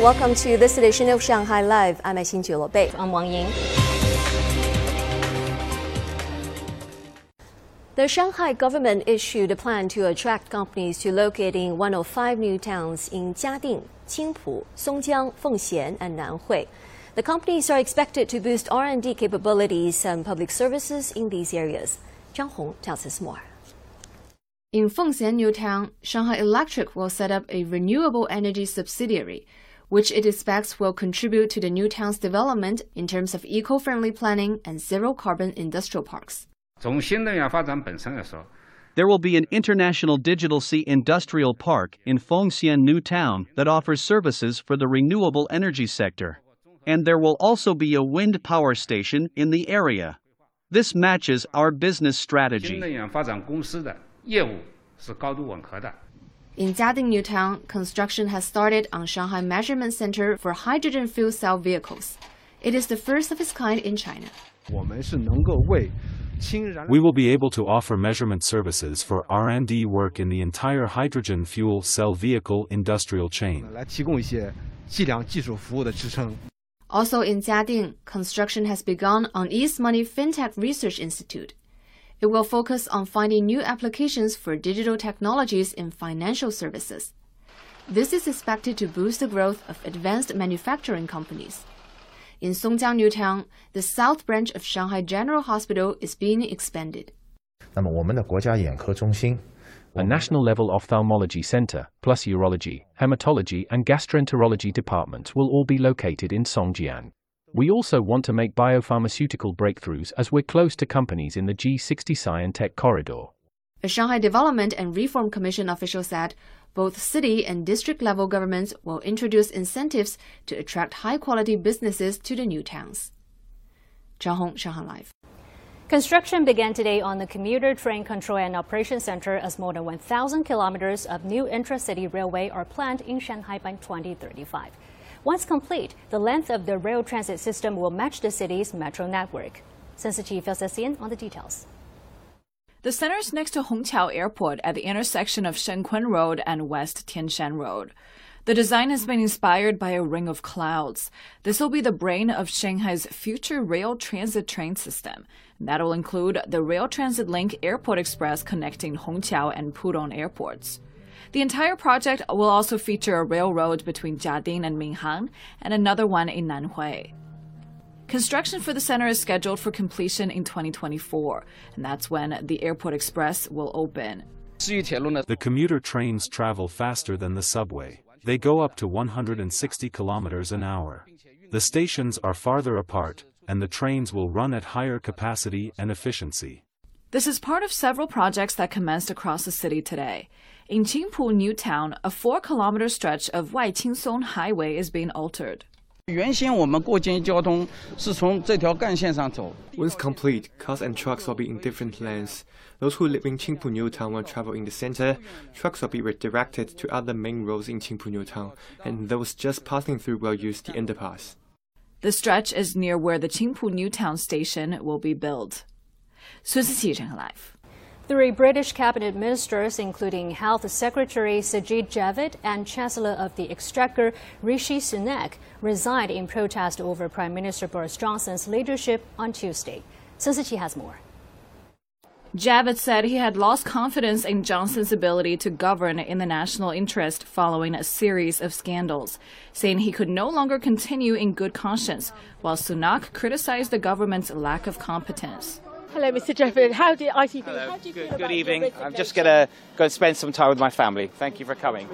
Welcome to this edition of Shanghai Live. I'm Xin Bei. I'm Wang Ying. The Shanghai government issued a plan to attract companies to locate in one of five new towns in Jiading, Qingpu, Songjiang, Fengxian, and Nanhui. The companies are expected to boost R&D capabilities and public services in these areas. Zhang Hong tells us more. In Fengxian New Town, Shanghai Electric will set up a renewable energy subsidiary, which it expects will contribute to the new town's development in terms of eco-friendly planning and zero-carbon industrial parks. There will be an International Digital Sea Industrial Park in Fengxian New Town that offers services for the renewable energy sector. And there will also be a wind power station in the area. This matches our business strategy. In Jiading New Town, construction has started on Shanghai Measurement Center for hydrogen fuel cell vehicles. It is the first of its kind in China. We will be able to offer measurement services for R&D work in the entire hydrogen fuel cell vehicle industrial chain. Also in Jiading, construction has begun on East Money FinTech Research Institute. It will focus on finding new applications for digital technologies in financial services. This is expected to boost the growth of advanced manufacturing companies. In Songjiang New Town, the south branch of Shanghai General Hospital is being expanded. A national level ophthalmology center, plus urology, hematology, and gastroenterology departments will all be located in Songjiang. We also want to make biopharmaceutical breakthroughs as we're close to companies in the G60 Scientech corridor. A Shanghai Development and Reform Commission official said both city and district level governments will introduce incentives to attract high quality businesses to the new towns. Zhang Hong, Shanghai Live. Construction began today on the Commuter Train Control and Operation Center as more than 1,000 kilometers of new intra-city railway are planned in Shanghai by 2035. Once complete, the length of the rail transit system will match the city's metro network. Us in on the details. The center is next to Hongqiao Airport at the intersection of Shenkun Road and West Tianshan Road. The design has been inspired by a ring of clouds. This will be the brain of Shanghai's future rail transit train system. That will include the Rail Transit Link Airport Express connecting Hongqiao and Pudong airports. The entire project will also feature a railroad between Jiading and Minhang and another one in Nanhui. Construction for the center is scheduled for completion in 2024, and that's when the Airport Express will open. The commuter trains travel faster than the subway. They go up to 160 kilometers an hour. The stations are farther apart, and the trains will run at higher capacity and efficiency. This is part of several projects that commenced across the city today. In Qingpu New Town, a 4 kilometer stretch of Wai Waiqingsong Highway is being altered. Once complete, cars and trucks will be in different lanes. Those who live in Qingpu New Town will travel in the center. Trucks will be redirected to other main roads in Qingpu New Town, and those just passing through will use the underpass. The stretch is near where the Qingpu New Town station will be built. Sun Siqi, Live. Three British cabinet ministers, including Health Secretary Sajid Javid and Chancellor of the Exchequer Rishi Sunak, resigned in protest over Prime Minister Boris Johnson's leadership on Tuesday. Sun Siqi has more. Javid said he had lost confidence in Johnson's ability to govern in the national interest following a series of scandals, saying he could no longer continue in good conscience, while Sunak criticized the government's lack of competence. Hello, Mr. Jeffrey. How did ITV? Hello. Do you good, good evening. I'm just going to go and spend some time with my family. Thank you for coming.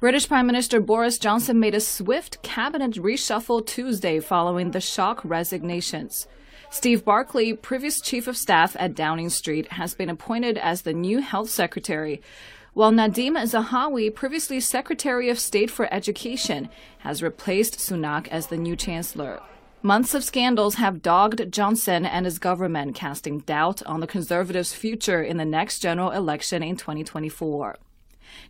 British Prime Minister Boris Johnson made a swift cabinet reshuffle Tuesday following the shock resignations. Steve Barclay, previous chief of staff at Downing Street, has been appointed as the new health secretary, while Nadhim Zahawi, previously Secretary of State for Education, has replaced Sunak as the new chancellor. Months of scandals have dogged Johnson and his government, casting doubt on the Conservatives' future in the next general election in 2024.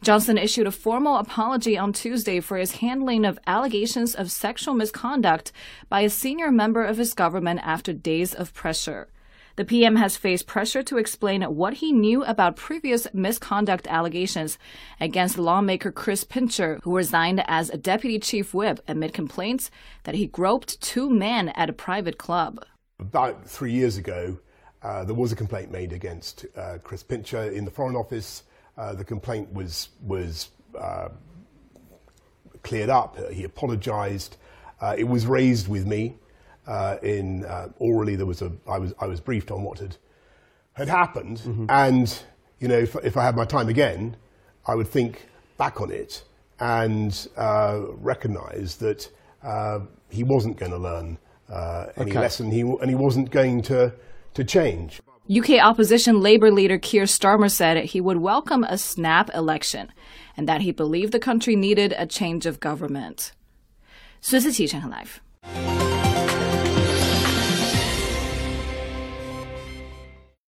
Johnson issued a formal apology on Tuesday for his handling of allegations of sexual misconduct by a senior member of his government after days of pressure. The PM has faced pressure to explain what he knew about previous misconduct allegations against lawmaker Chris Pincher, who resigned as a deputy chief whip amid complaints that he groped two men at a private club. About three years ago, uh, there was a complaint made against uh, Chris Pincher in the Foreign Office. Uh, the complaint was was uh, cleared up. He apologised. Uh, it was raised with me uh, in orally. There was a I was I was briefed on what had had happened, mm-hmm. and you know if, if I had my time again, I would think back on it and recognise that he wasn't going to learn any okay. lesson. He and he wasn't going to to change. UK opposition Labour leader Keir Starmer said he would welcome a snap election and that he believed the country needed a change of government. 孙思琪，陈恒 Live。